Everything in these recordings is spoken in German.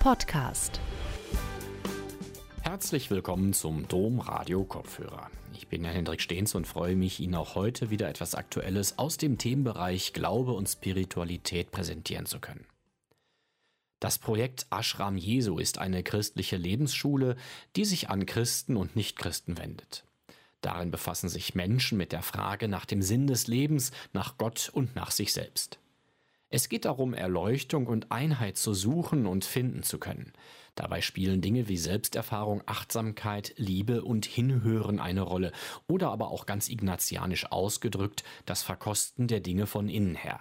Podcast. Herzlich willkommen zum Dom Radio Kopfhörer. Ich bin Herr Hendrik Stehns und freue mich, Ihnen auch heute wieder etwas Aktuelles aus dem Themenbereich Glaube und Spiritualität präsentieren zu können. Das Projekt Ashram Jesu ist eine christliche Lebensschule, die sich an Christen und Nichtchristen wendet. Darin befassen sich Menschen mit der Frage nach dem Sinn des Lebens, nach Gott und nach sich selbst. Es geht darum, Erleuchtung und Einheit zu suchen und finden zu können. Dabei spielen Dinge wie Selbsterfahrung, Achtsamkeit, Liebe und Hinhören eine Rolle oder aber auch ganz ignatianisch ausgedrückt das Verkosten der Dinge von innen her.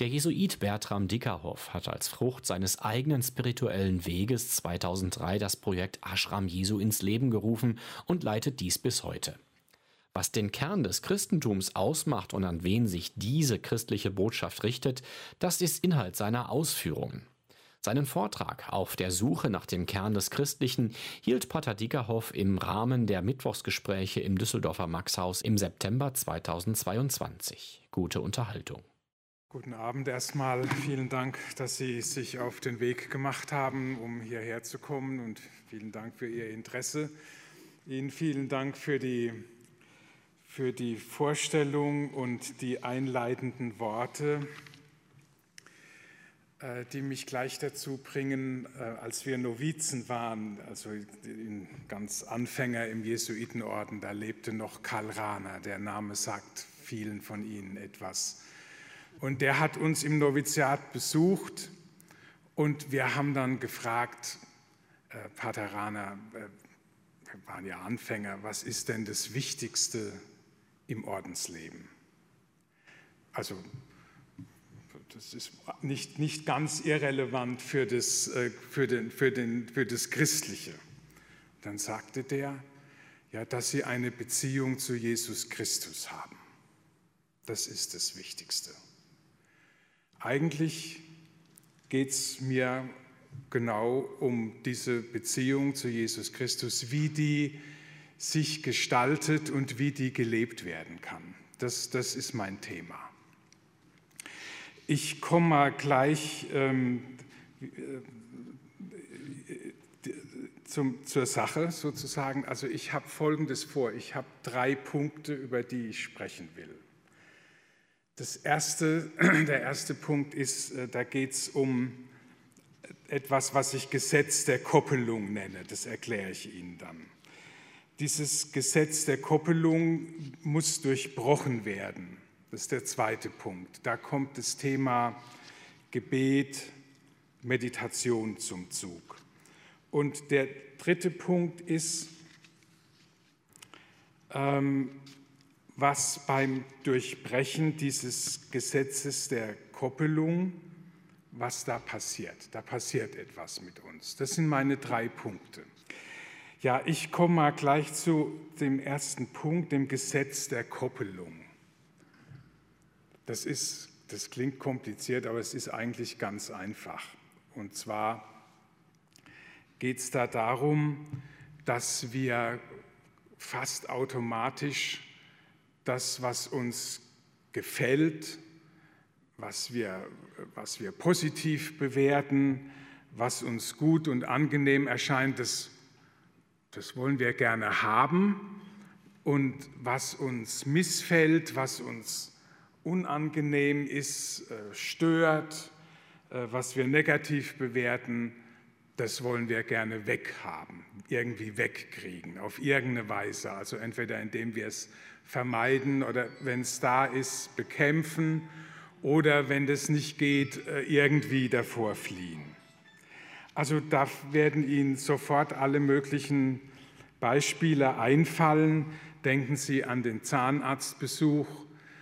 Der Jesuit Bertram Dickerhoff hat als Frucht seines eigenen spirituellen Weges 2003 das Projekt Ashram Jesu ins Leben gerufen und leitet dies bis heute. Was den Kern des Christentums ausmacht und an wen sich diese christliche Botschaft richtet, das ist Inhalt seiner Ausführungen. Seinen Vortrag auf der Suche nach dem Kern des Christlichen hielt Pater Dickerhoff im Rahmen der Mittwochsgespräche im Düsseldorfer Maxhaus im September 2022. Gute Unterhaltung. Guten Abend erstmal. Vielen Dank, dass Sie sich auf den Weg gemacht haben, um hierher zu kommen und vielen Dank für Ihr Interesse. Ihnen vielen Dank für die für die Vorstellung und die einleitenden Worte, äh, die mich gleich dazu bringen, äh, als wir Novizen waren, also ganz Anfänger im Jesuitenorden, da lebte noch Karl Rahner, der Name sagt vielen von Ihnen etwas. Und der hat uns im Noviziat besucht und wir haben dann gefragt, äh, Pater Rahner, wir waren ja Anfänger, was ist denn das Wichtigste im Ordensleben. Also das ist nicht, nicht ganz irrelevant für das, äh, für, den, für, den, für das Christliche. Dann sagte der, ja, dass sie eine Beziehung zu Jesus Christus haben. Das ist das Wichtigste. Eigentlich geht es mir genau um diese Beziehung zu Jesus Christus, wie die sich gestaltet und wie die gelebt werden kann. Das, das ist mein Thema. Ich komme mal gleich ähm, äh, zum, zur Sache sozusagen. Also ich habe Folgendes vor. Ich habe drei Punkte, über die ich sprechen will. Das erste, der erste Punkt ist, äh, da geht es um etwas, was ich Gesetz der Koppelung nenne. Das erkläre ich Ihnen dann. Dieses Gesetz der Koppelung muss durchbrochen werden. Das ist der zweite Punkt. Da kommt das Thema Gebet, Meditation zum Zug. Und der dritte Punkt ist, ähm, was beim Durchbrechen dieses Gesetzes der Koppelung, was da passiert. Da passiert etwas mit uns. Das sind meine drei Punkte. Ja, ich komme mal gleich zu dem ersten Punkt, dem Gesetz der Koppelung. Das, ist, das klingt kompliziert, aber es ist eigentlich ganz einfach. Und zwar geht es da darum, dass wir fast automatisch das, was uns gefällt, was wir, was wir positiv bewerten, was uns gut und angenehm erscheint, das das wollen wir gerne haben. Und was uns missfällt, was uns unangenehm ist, äh, stört, äh, was wir negativ bewerten, das wollen wir gerne weghaben, irgendwie wegkriegen, auf irgendeine Weise. Also entweder indem wir es vermeiden oder wenn es da ist, bekämpfen oder wenn das nicht geht, äh, irgendwie davor fliehen. Also da werden Ihnen sofort alle möglichen Beispiele einfallen. Denken Sie an den Zahnarztbesuch.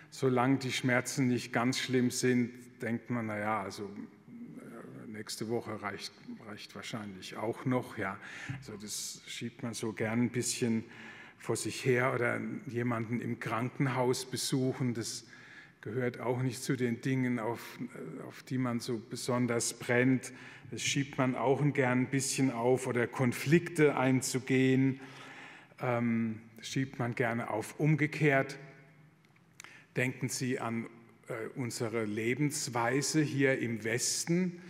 Solange die Schmerzen nicht ganz schlimm sind, denkt man, naja, also äh, nächste Woche reicht, reicht wahrscheinlich auch noch. Ja. Also das schiebt man so gern ein bisschen vor sich her oder jemanden im Krankenhaus besuchen. Das gehört auch nicht zu den Dingen, auf, auf die man so besonders brennt. Das schiebt man auch gern ein bisschen auf oder Konflikte einzugehen, ähm, schiebt man gerne auf. Umgekehrt denken Sie an äh, unsere Lebensweise hier im Westen.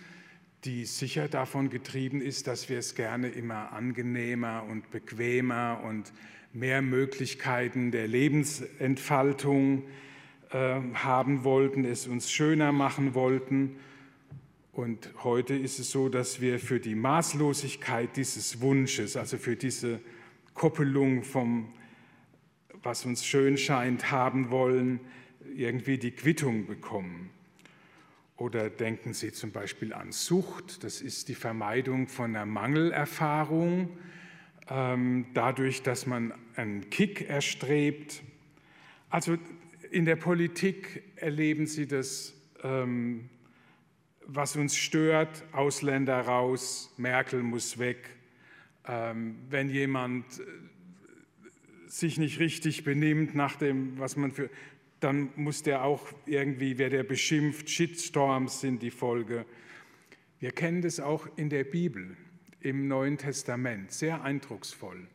die sicher davon getrieben ist, dass wir es gerne immer angenehmer und bequemer und mehr Möglichkeiten der Lebensentfaltung äh, haben wollten, es uns schöner machen wollten. Und heute ist es so, dass wir für die Maßlosigkeit dieses Wunsches, also für diese Koppelung vom, was uns schön scheint, haben wollen, irgendwie die Quittung bekommen. Oder denken Sie zum Beispiel an Sucht, das ist die Vermeidung von einer Mangelerfahrung, ähm, dadurch, dass man einen Kick erstrebt. Also in der Politik erleben Sie das, ähm, was uns stört, Ausländer raus, Merkel muss weg. Ähm, wenn jemand äh, sich nicht richtig benimmt nach dem, was man für, dann muss der auch irgendwie, wer der beschimpft, Shitstorms sind die Folge. Wir kennen das auch in der Bibel, im Neuen Testament, sehr eindrucksvoll.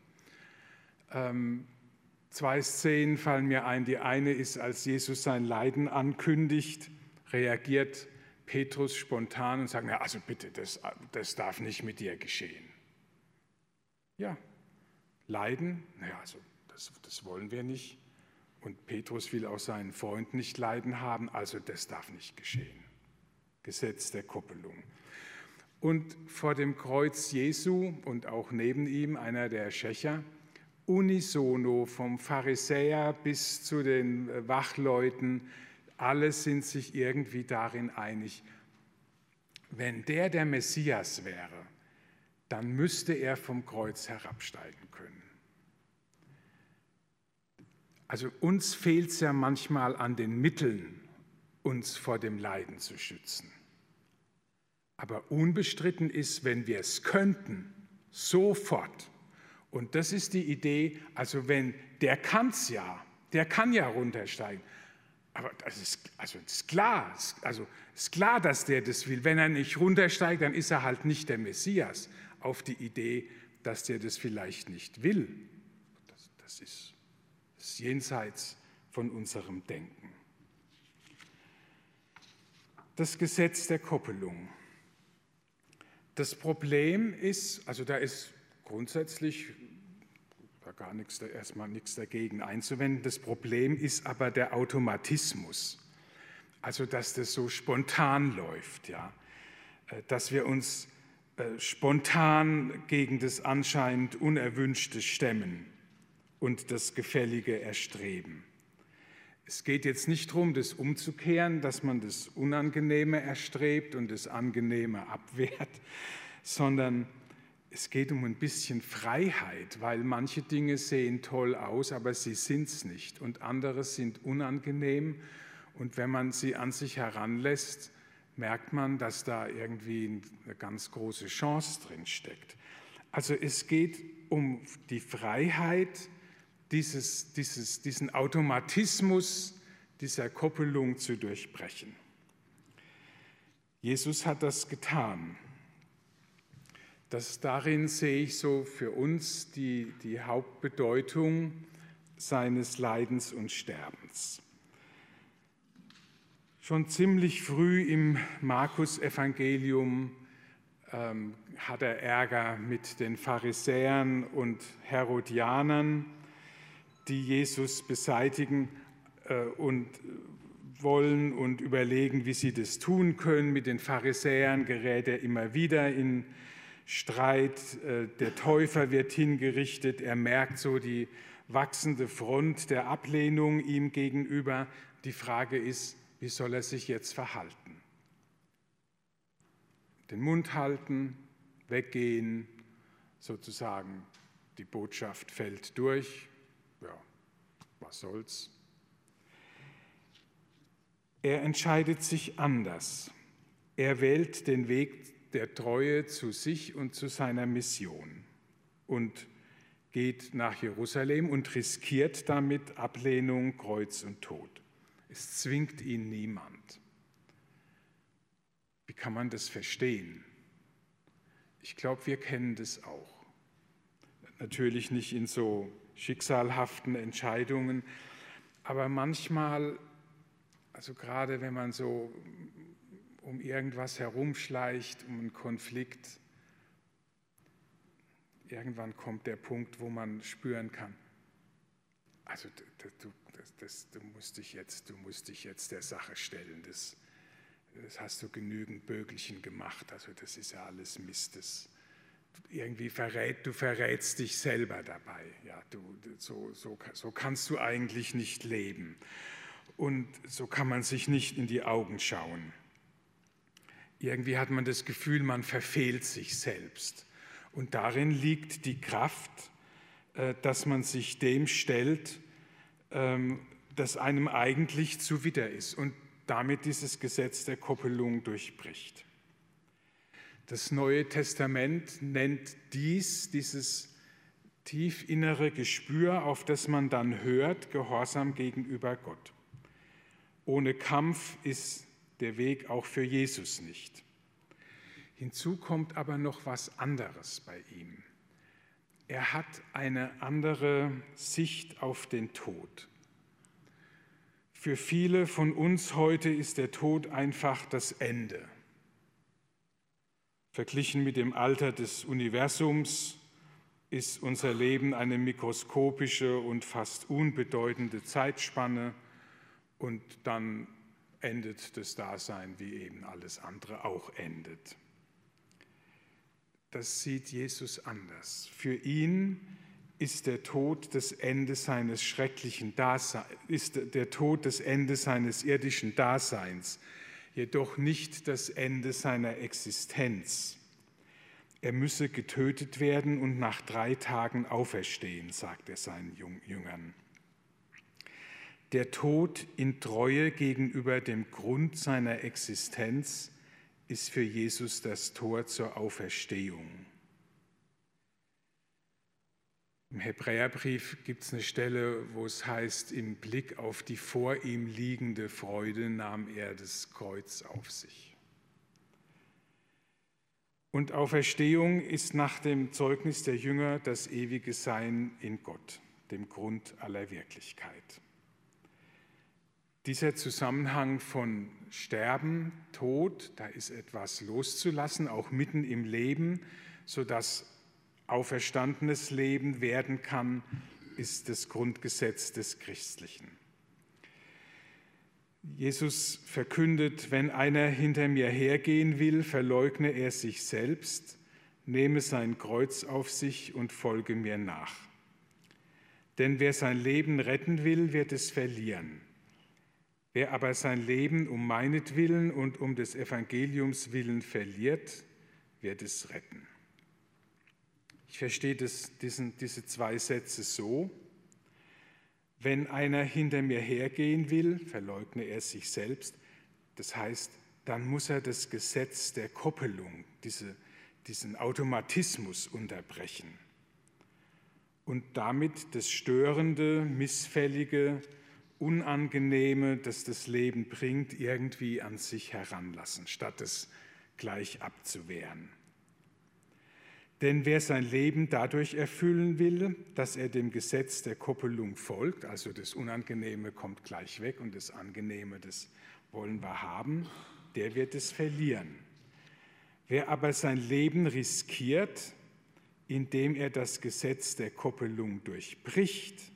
Ähm, zwei Szenen fallen mir ein. Die eine ist, als Jesus sein Leiden ankündigt, reagiert Petrus spontan und sagt, na, also bitte, das, das darf nicht mit dir geschehen. Ja, Leiden, naja, also das, das wollen wir nicht. Und Petrus will auch seinen Freund nicht leiden haben, also das darf nicht geschehen. Gesetz der Koppelung. Und vor dem Kreuz Jesu und auch neben ihm einer der Schächer, unisono vom Pharisäer bis zu den Wachleuten, alle sind sich irgendwie darin einig, wenn der der Messias wäre, dann müsste er vom Kreuz herabsteigen können. Also uns fehlt es ja manchmal an den Mitteln, uns vor dem Leiden zu schützen. Aber unbestritten ist, wenn wir es könnten, sofort. Und das ist die Idee, also wenn der kann es ja, der kann ja runtersteigen. Aber das ist, also das ist klar, also ist klar, dass der das will. Wenn er nicht runtersteigt, dann ist er halt nicht der Messias. Auf die Idee, dass der das vielleicht nicht will. Das, das ist ist jenseits von unserem Denken. Das Gesetz der Koppelung. Das Problem ist, also da ist grundsätzlich da gar nichts, erstmal nichts dagegen einzuwenden. Das Problem ist aber der Automatismus. Also, dass das so spontan läuft, ja. Äh, dass wir uns äh, spontan gegen das anscheinend Unerwünschte stemmen und das Gefällige erstreben. Es geht jetzt nicht darum, das umzukehren, dass man das Unangenehme erstrebt und das Angenehme abwehrt, sondern es geht um ein bisschen Freiheit, weil manche Dinge sehen toll aus, aber sie sind es nicht und andere sind unangenehm und wenn man sie an sich heranlässt, merkt man, dass da irgendwie eine ganz große Chance drin steckt. Also es geht um die Freiheit, dieses, dieses, diesen Automatismus dieser Koppelung zu durchbrechen. Jesus hat das getan. Das darin sehe ich so für uns die, die Hauptbedeutung seines Leidens und Sterbens. Schon ziemlich früh im Markus-Evangelium ähm, hat er Ärger mit den Pharisäern und Herodianern die Jesus beseitigen äh, und wollen und überlegen, wie sie das tun können. Mit den Pharisäern gerät er immer wieder in Streit. Äh, der Täufer wird hingerichtet. Er merkt so die wachsende Front der Ablehnung ihm gegenüber. Die Frage ist, wie soll er sich jetzt verhalten? Den Mund halten, weggehen, sozusagen die Botschaft fällt durch was soll's. Er entscheidet sich anders. Er wählt den Weg der Treue zu sich und zu seiner Mission und geht nach Jerusalem und riskiert damit Ablehnung, Kreuz und Tod. Es zwingt ihn niemand. Wie kann man das verstehen? Ich glaube, wir kennen das auch. Natürlich nicht in so schicksalhaften um irgendwas herumschleicht, um einen Konflikt. Irgendwann kommt der Punkt, wo man spüren kann, also du, das, das, du, musst, dich jetzt, du musst dich jetzt der Sache stellen. Das, das hast du genügend Bögelchen gemacht. Also das ist ja alles Mist. Das, irgendwie verrät, du verrätst dich selber dabei. Ja, du, so, so, so kannst du eigentlich nicht leben. Und so kann man sich nicht in die Augen schauen. Irgendwie hat man das Gefühl, man verfehlt sich selbst. Und darin liegt die Kraft, äh, dass man sich dem stellt, ähm, das einem eigentlich zuwider ist und damit dieses Gesetz der Koppelung durchbricht. Das Neue Testament nennt dies, dieses tief innere Gespür, auf das man dann hört, Gehorsam gegenüber Gott. Ohne Kampf ist der Weg auch für Jesus nicht. Hinzu kommt aber noch was anderes bei ihm. Er hat eine andere Sicht auf den Tod. Für viele von uns heute ist der Tod einfach das Ende. Verglichen mit dem Alter des Universums ist unser Leben eine mikroskopische und fast unbedeutende Zeitspanne und dann endet das Dasein, wie eben alles andere auch endet. Das sieht Jesus anders. Für ihn ist der Tod das Ende seines schrecklichen Daseins, ist der Tod das Ende seines irdischen Daseins jedoch nicht das Ende seiner Existenz. Er müsse getötet werden und nach drei Tagen auferstehen, sagt er seinen Jüngern. Der Tod in Treue gegenüber dem Grund seiner Existenz ist für Jesus das Tor zur Auferstehung. Im Hebräerbrief gibt es eine Stelle, wo es heißt, im Blick auf die vor ihm liegende Freude nahm er das Kreuz auf sich. Und Auferstehung ist nach dem Zeugnis der Jünger das ewige Sein in Gott, dem Grund aller Wirklichkeit. Dieser Zusammenhang von Sterben, Tod, da ist etwas loszulassen, auch mitten im Leben, sodass auferstandenes Leben werden kann, ist das Grundgesetz des Christlichen. Jesus verkündet, wenn einer hinter mir hergehen will, verleugne er sich selbst, nehme sein Kreuz auf sich und folge mir nach. Denn wer sein Leben retten will, wird es verlieren. Wer aber sein Leben um meinetwillen und um des Evangeliums willen verliert, wird es retten. Ich verstehe das, diesen, diese zwei Sätze so. Wenn einer hinter mir hergehen will, verleugne er sich selbst. Das heißt, dann muss er das Gesetz der Koppelung, diese, diesen Automatismus unterbrechen und damit das Störende, Missfällige, Unangenehme, das das Leben bringt, irgendwie an sich heranlassen, statt es gleich abzuwehren. Denn wer sein Leben dadurch erfüllen will, dass er dem Gesetz der Koppelung folgt, also das Unangenehme kommt gleich weg und das Angenehme, das wollen wir haben, der wird es verlieren. Wer aber sein Leben riskiert, indem er das Gesetz der Koppelung durchbricht,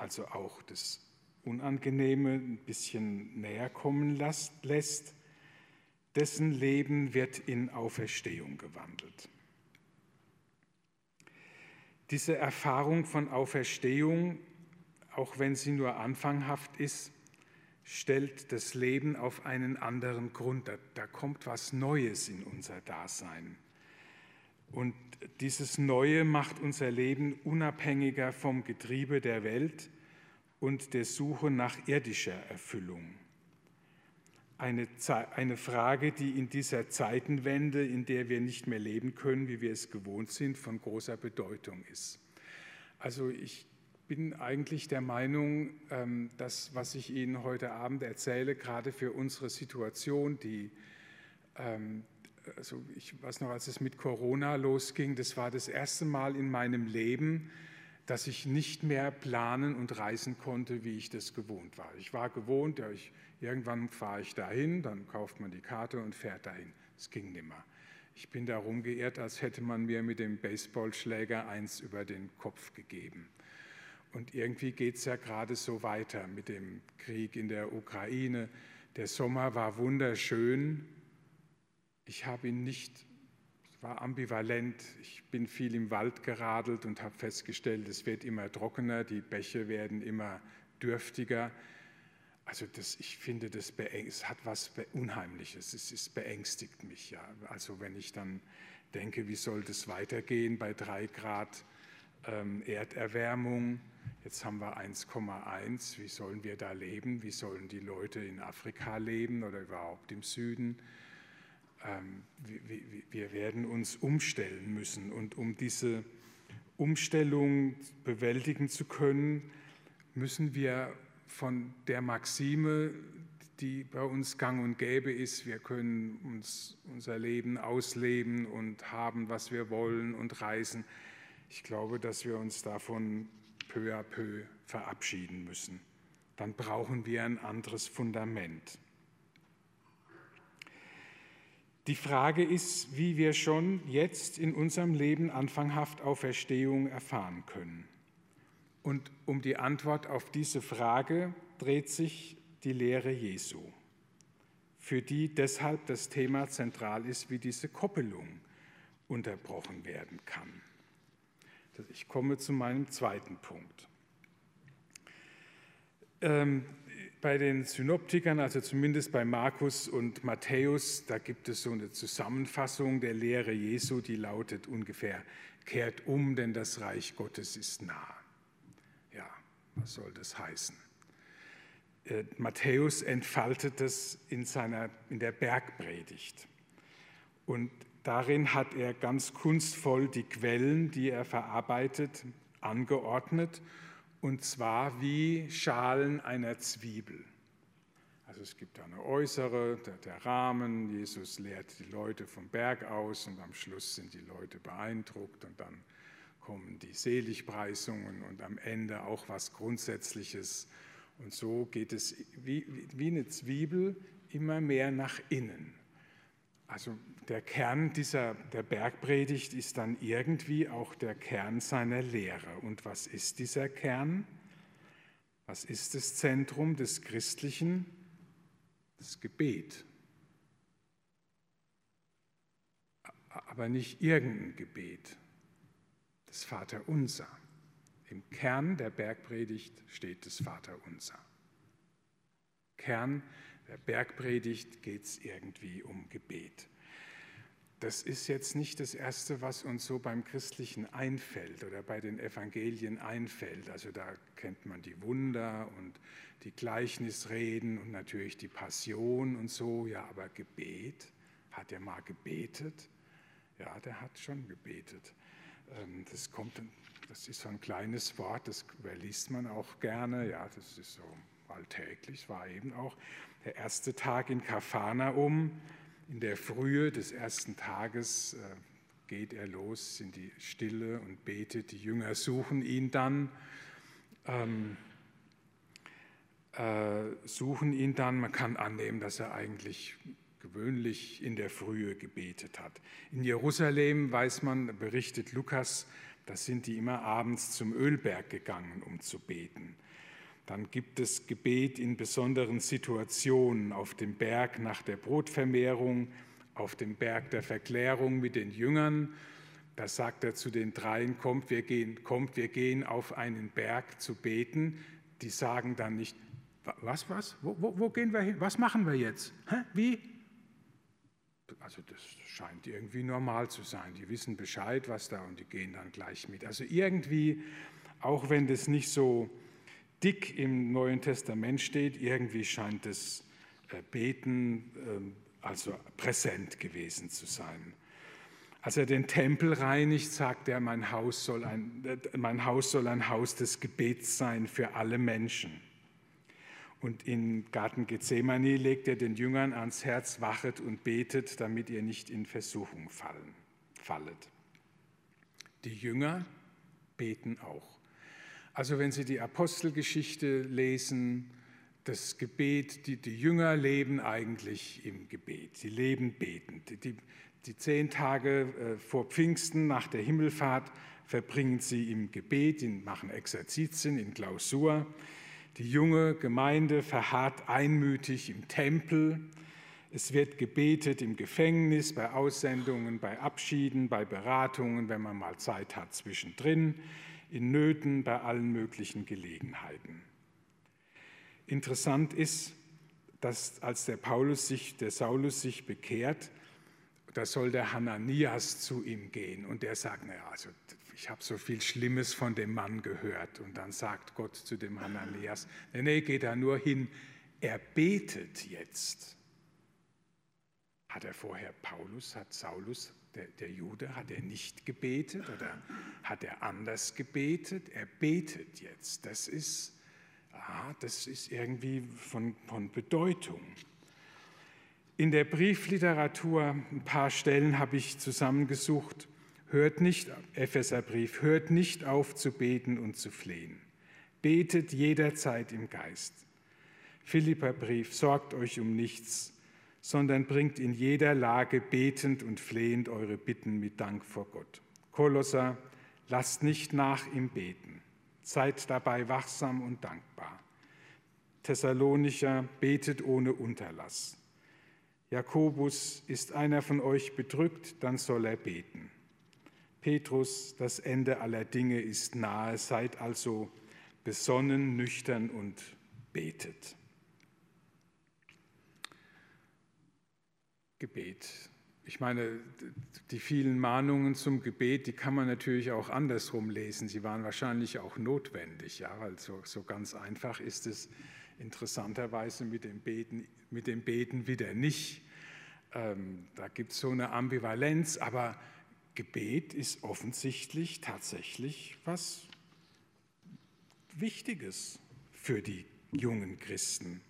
also auch das Unangenehme ein bisschen näher kommen lässt, dessen Leben wird in Auferstehung gewandelt. Diese Erfahrung von Auferstehung, auch wenn sie nur anfanghaft ist, stellt das Leben auf einen anderen Grund. Da, da, kommt was Neues in unser Dasein. Und dieses Neue macht unser Leben unabhängiger vom Getriebe der Welt und der Suche nach irdischer Erfüllung eine, eine Frage, die in dieser Zeitenwende, in der wir nicht mehr leben können, wie wir es gewohnt sind, von großer Bedeutung ist. Also ich bin eigentlich der Meinung, ähm, dass was ich Ihnen heute Abend erzähle, gerade für unsere Situation, die, ähm, also ich weiß noch, als es mit Corona losging, das war das erste Mal in meinem Leben, dass ich nicht mehr planen und reisen konnte, wie ich das gewohnt war. Ich war gewohnt, ja, ich, irgendwann fahre ich dahin, dann kauft man die Karte und fährt dahin. Es ging nimmer. Ich bin da rumgeirrt, als hätte man mir mit dem Baseballschläger eins über den Kopf gegeben. Und irgendwie geht es ja gerade so weiter mit dem Krieg in der Ukraine. Der Sommer war wunderschön. Ich habe ihn nicht war ambivalent. Ich bin viel im Wald geradelt und habe festgestellt, es wird immer trockener, die Bäche werden immer dürftiger. Also das, ich finde, das hat was Unheimliches, es, es beängstigt mich ja. Also wenn ich dann denke, wie soll das weitergehen bei drei Grad ähm, Erderwärmung, jetzt haben wir 1,1, wie sollen wir da leben, wie sollen die Leute in Afrika leben oder überhaupt im Süden? Ähm, wir werden uns umstellen müssen. Und um diese Umstellung bewältigen zu können, müssen wir von der Maxime, die bei uns gang und gäbe ist, wir können uns unser Leben ausleben und haben, was wir wollen und reisen. Ich glaube, dass wir uns davon peu à peu verabschieden müssen. Dann brauchen wir ein anderes Fundament. Die Frage ist, wie wir schon jetzt in unserem Leben anfanghaft Auferstehung erfahren können. Und um die Antwort auf diese Frage dreht sich die Lehre Jesu, für die deshalb das Thema zentral ist, wie diese Koppelung unterbrochen werden kann. Ich komme zu meinem zweiten Punkt. Bei den Synoptikern, also zumindest bei Markus und Matthäus, da gibt es so eine Zusammenfassung der Lehre Jesu, die lautet ungefähr, kehrt um, denn das Reich Gottes ist nah. Ja, was soll das heißen? Äh, Matthäus entfaltet das in, seiner, in der Bergpredigt. Und darin hat er ganz kunstvoll die Quellen, die er verarbeitet, angeordnet und zwar wie Schalen einer Zwiebel. Also es gibt eine äußere, der, Rahmen, Jesus lehrt die Leute vom Berg aus und am Schluss sind die Leute beeindruckt und dann kommen die Seligpreisungen und am Ende auch was Grundsätzliches. Und so geht es wie, wie eine Zwiebel immer mehr nach innen. Also der Kern dieser, der Bergpredigt ist dann irgendwie auch der Kern seiner Lehre. Und was ist dieser Kern? Was ist das Zentrum des Christlichen? Das Gebet. Aber nicht irgendein Gebet, das Vaterunser. Im Kern der Bergpredigt steht das Vaterunser. Kern der Bergpredigt geht es irgendwie um Gebet. Das ist jetzt nicht das Erste, was uns so beim Christlichen einfällt oder bei den Evangelien einfällt. Also da kennt man die Wunder und die Gleichnisreden und natürlich die Passion und so. Ja, aber Gebet, hat er mal gebetet? Ja, der hat schon gebetet. Ähm, das kommt, das ist so ein kleines Wort, das überliest man auch gerne. Ja, das ist so alltäglich, war eben auch der erste Tag in Kapharnaum. In der Frühe des ersten Tages äh, geht er los in die Stille und betet. Die Jünger suchen ihn dann, ähm, äh, suchen ihn dann. Man kann annehmen, dass er eigentlich gewöhnlich in der Frühe gebetet hat. In Jerusalem weiß man, berichtet Lukas, da sind die immer abends zum Ölberg gegangen, um zu beten. Dann gibt es Gebet in besonderen Situationen auf dem Berg nach der Brotvermehrung, auf dem Berg der Verklärung mit den Jüngern. Da sagt er zu den dreien, kommt wir, gehen, kommt, wir gehen auf einen Berg zu beten. Die sagen dann nicht, was, was, wo, wo, wo gehen wir hin, was machen wir jetzt, Hä? wie? Also das scheint irgendwie normal zu sein. Die wissen Bescheid, was da und die gehen dann gleich mit. Also irgendwie, auch wenn das nicht so dick im Neuen Testament steht. Irgendwie scheint das äh, Beten ähm, also präsent gewesen zu sein. Als er den Tempel reinigt, sagt er, mein Haus soll ein, äh, mein Haus, soll ein Haus des Gebets sein für alle Menschen. Und in Garten Gethsemane legt er den Jüngern ans Herz, wachet und betet, damit ihr nicht in Versuchung fallen, fallet. Die Jünger beten auch. Also wenn Sie die Apostelgeschichte lesen, das Gebet, die, die Jünger leben eigentlich im Gebet. Sie leben betend. Die, die zehn Tage äh, vor Pfingsten nach der Himmelfahrt verbringen sie im Gebet, machen Exerzitien in Klausur. Die junge Gemeinde verharrt einmütig im Tempel. Es wird gebetet im Gefängnis, bei Aussendungen, bei Abschieden, bei Beratungen, wenn man mal Zeit hat zwischendrin, in Nöten, bei allen möglichen Gelegenheiten. Interessant ist, dass als der Paulus sich, der Saulus sich bekehrt, da soll der Hananias zu ihm gehen und der sagt, naja, also ich habe so viel Schlimmes von dem Mann gehört. Und dann sagt Gott zu dem Hananias, nee, nee, geh da nur hin, er betet jetzt. Hat er vorher Paulus, hat Saulus, der, der Jude, hat er nicht gebetet oder hat er anders gebetet? Er betet jetzt. Das ist, ah, das ist irgendwie von, von Bedeutung. In der Briefliteratur, ein paar Stellen habe ich zusammengesucht, Hört nicht, Epheserbrief, hört nicht auf zu beten und zu flehen. Betet jederzeit im Geist. Philipperbrief, sorgt euch um nichts, sondern bringt in jeder Lage betend und flehend eure Bitten mit Dank vor Gott. Kolosser, lasst nicht nach im Beten. Seid dabei wachsam und dankbar. Thessalonicher, betet ohne Unterlass. Jakobus, ist einer von euch bedrückt, dann soll er beten. Petrus, das Ende aller Dinge ist nahe, seid also besonnen, nüchtern und betet. Gebet. Ich meine, die vielen Mahnungen zum Gebet, die kann man natürlich auch andersrum lesen. Sie waren wahrscheinlich auch notwendig, ja, also so ganz einfach ist es interessanterweise mit dem Beten, mit dem Beten wieder nicht. Ähm, da gibt es so eine Ambivalenz, aber Gebet ist offensichtlich tatsächlich was Wichtiges für die jungen Christen.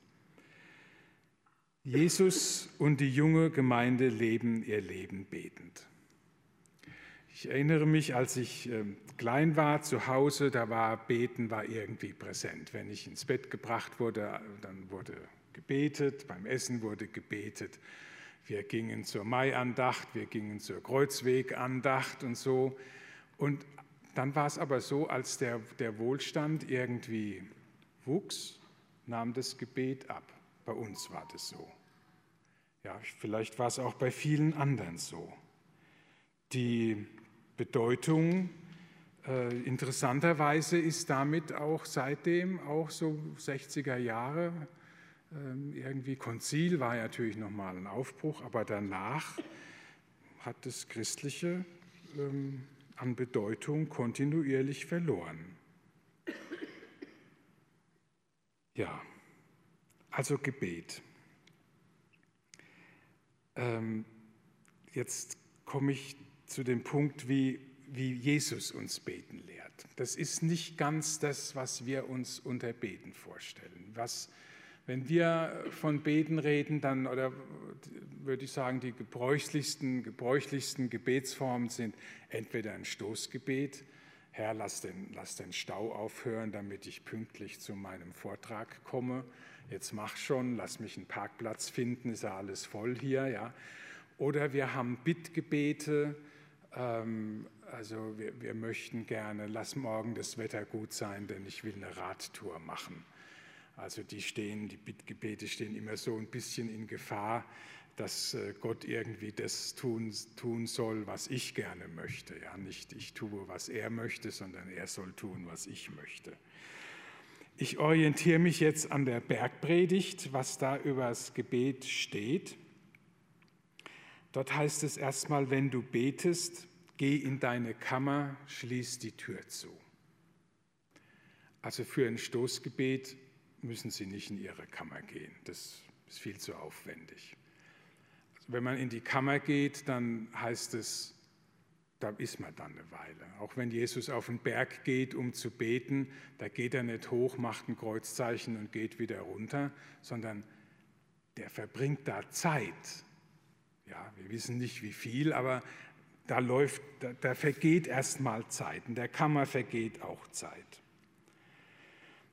Jesus und die junge Gemeinde leben ihr Leben betend. Ich erinnere mich, als ich ähm, klein war zu Hause, da war Beten war irgendwie präsent. Wenn ich ins Bett gebracht wurde, dann wurde gebetet, beim Essen wurde gebetet. Wir gingen zur Maiandacht, wir gingen zur Kreuzwegandacht und so. Und dann war es aber so, als der, der Wohlstand irgendwie wuchs, nahm das Gebet ab. Bei uns war das so. Ja, vielleicht war es auch bei vielen anderen so. Die Bedeutung äh, interessanterweise ist damit auch seitdem, auch so 60er Jahre, ähm, irgendwie Konzil war natürlich nochmal ein Aufbruch, aber danach hat das Christliche ähm, an Bedeutung kontinuierlich verloren. Ja, also Gebet. Ähm, jetzt komme ich zu dem Punkt, wie, wie Jesus uns beten lehrt. Das ist nicht ganz das, was wir uns unter Beten vorstellen. Was wenn wir von Beten reden, dann oder würde ich sagen, die gebräuchlichsten, gebräuchlichsten Gebetsformen sind entweder ein Stoßgebet, Herr, lass den, lass den Stau aufhören, damit ich pünktlich zu meinem Vortrag komme. Jetzt mach schon, lass mich einen Parkplatz finden, ist ja alles voll hier. Ja. Oder wir haben Bittgebete, ähm, also wir, wir möchten gerne, lass morgen das Wetter gut sein, denn ich will eine Radtour machen. Also die stehen, die Bittgebete stehen immer so ein bisschen in Gefahr, dass äh, Gott irgendwie das tun, tun soll, was ich gerne möchte. Ja, nicht ich tue, was er möchte, sondern er soll tun, was ich möchte. Ich orientiere mich jetzt an der Bergpredigt, was da über das Gebet steht. Dort heißt es erstmal, wenn du betest, geh in deine Kammer, schließ die Tür zu. Also für ein Stoßgebet müssen Sie nicht in Ihre Kammer gehen. Das ist viel zu aufwendig. Also wenn man in die Kammer geht, dann heißt es, da ist man dann eine Weile. Auch wenn Jesus auf den Berg geht, um zu beten, da geht er nicht hoch, macht ein Kreuzzeichen und geht wieder runter, sondern der verbringt da Zeit. Ja, wir wissen nicht wie viel, aber da läuft, da, da vergeht erst mal Zeit. In der Kammer vergeht auch Zeit.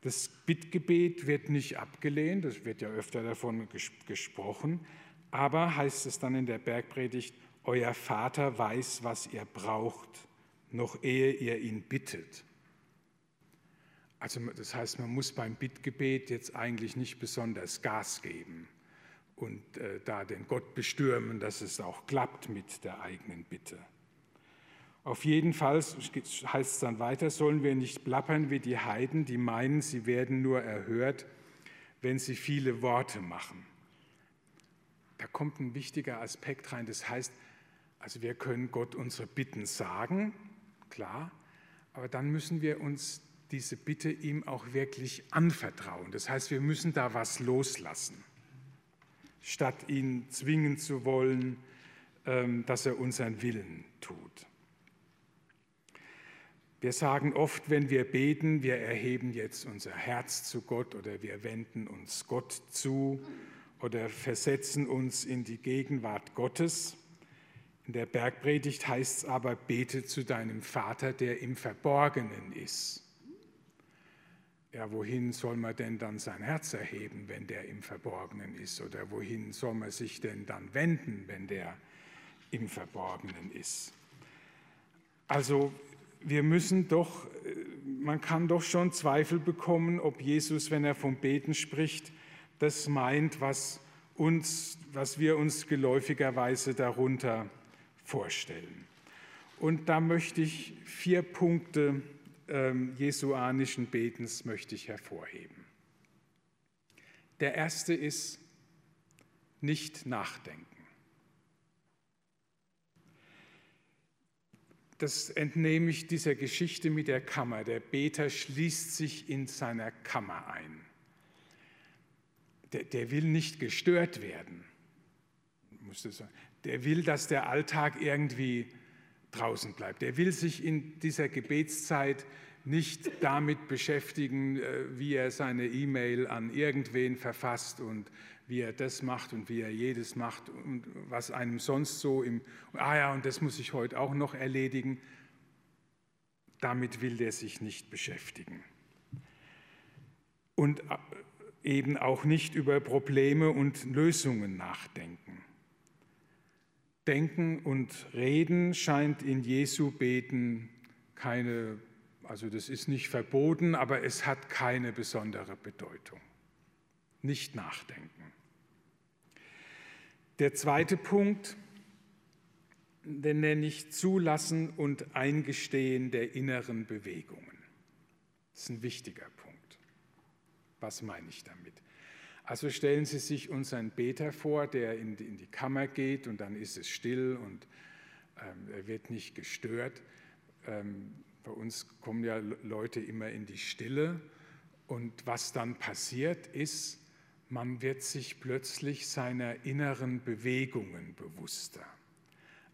Das Bittgebet wird nicht abgelehnt, es wird ja öfter davon gesprochen, aber heißt es dann in der Bergpredigt, euer Vater weiß, was ihr braucht, noch ehe ihr ihn bittet. Also das heißt, man muss beim Bittgebet jetzt eigentlich nicht besonders Gas geben und äh, da den Gott bestürmen, dass es auch klappt mit der eigenen Bitte. Auf jeden Fall heißt es dann weiter, sollen wir nicht plappern wie die Heiden, die meinen, sie werden nur erhört, wenn sie viele Worte machen. Da kommt ein wichtiger Aspekt rein, das heißt, also wir können Gott unsere Bitten sagen, klar, aber dann müssen wir uns diese Bitte ihm auch wirklich anvertrauen. Das heißt, wir müssen da was loslassen, statt ihn zwingen zu wollen, ähm, dass er unseren Willen tut. Wir sagen oft, wenn wir beten, wir erheben jetzt unser Herz zu Gott oder wir wenden uns Gott zu oder versetzen uns in die Gegenwart Gottes. In der Bergpredigt heißt es aber, bete zu deinem Vater, der im Verborgenen ist. Ja, wohin soll man denn dann sein Herz erheben, wenn der im Verborgenen ist? Oder wohin soll man sich denn dann wenden, wenn der im Verborgenen ist? Also wir müssen doch, äh, man kann doch schon Zweifel bekommen, ob Jesus, wenn er vom Beten spricht, das meint, was, uns, was wir uns geläufigerweise darunter vorstellen. Und da möchte ich vier Punkte ähm, jesuanischen Betens möchte ich hervorheben. Der erste ist nicht nachdenken. Das entnehme ich dieser Geschichte mit der Kammer. Der Beter schließt sich in seiner Kammer ein. Der, der will nicht gestört werden. Der will, dass der Alltag irgendwie draußen bleibt. Der will sich in dieser Gebetszeit nicht damit beschäftigen, äh, wie er seine E-Mail an irgendwen verfasst und wie er das macht und wie er jedes macht und was einem sonst so im, ah ja, und das muss ich heute auch noch erledigen. Damit will der sich nicht beschäftigen. Und äh, eben auch nicht über Probleme und Lösungen nachdenken. Denken und Reden scheint in Jesu Beten keine, also das ist nicht verboten, aber es hat keine besondere Bedeutung. Nicht nachdenken. Der zweite Punkt, den nenne ich Zulassen und Eingestehen der inneren Bewegungen. Das ist ein wichtiger Punkt. Was meine ich damit? Also stellen Sie sich unseren Beter vor, der in die, Kammer geht und dann ist es still und ähm, er wird nicht gestört. Ähm, bei uns kommen ja Leute immer in die Stille und was dann passiert ist, man wird sich plötzlich seiner inneren Bewegungen bewusster,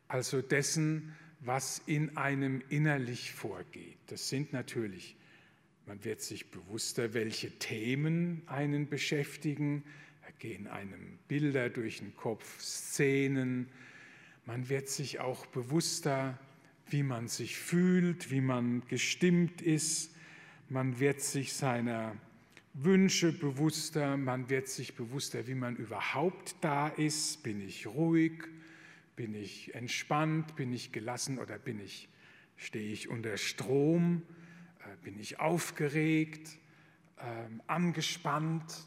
also dessen, was in einem innerlich vorgeht. Das sind natürlich, man wird sich bewusster, welche Themen einen beschäftigen, da gehen einem Bilder durch den Kopf, Szenen, man wird sich auch bewusster, wie man sich fühlt, wie man gestimmt ist, man wird sich seiner Wünsche bewusster, man wird sich bewusster, wie man überhaupt da ist. Bin ich ruhig? Bin ich entspannt? Bin ich gelassen oder bin ich, stehe ich unter Strom? Äh, bin ich aufgeregt? Ähm, angespannt?